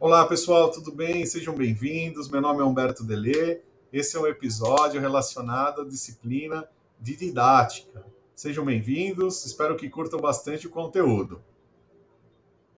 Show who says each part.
Speaker 1: Olá pessoal, tudo bem? Sejam bem-vindos. Meu nome é Humberto Delê. Esse é um episódio relacionado à disciplina de didática. Sejam bem-vindos, espero que curtam bastante o conteúdo.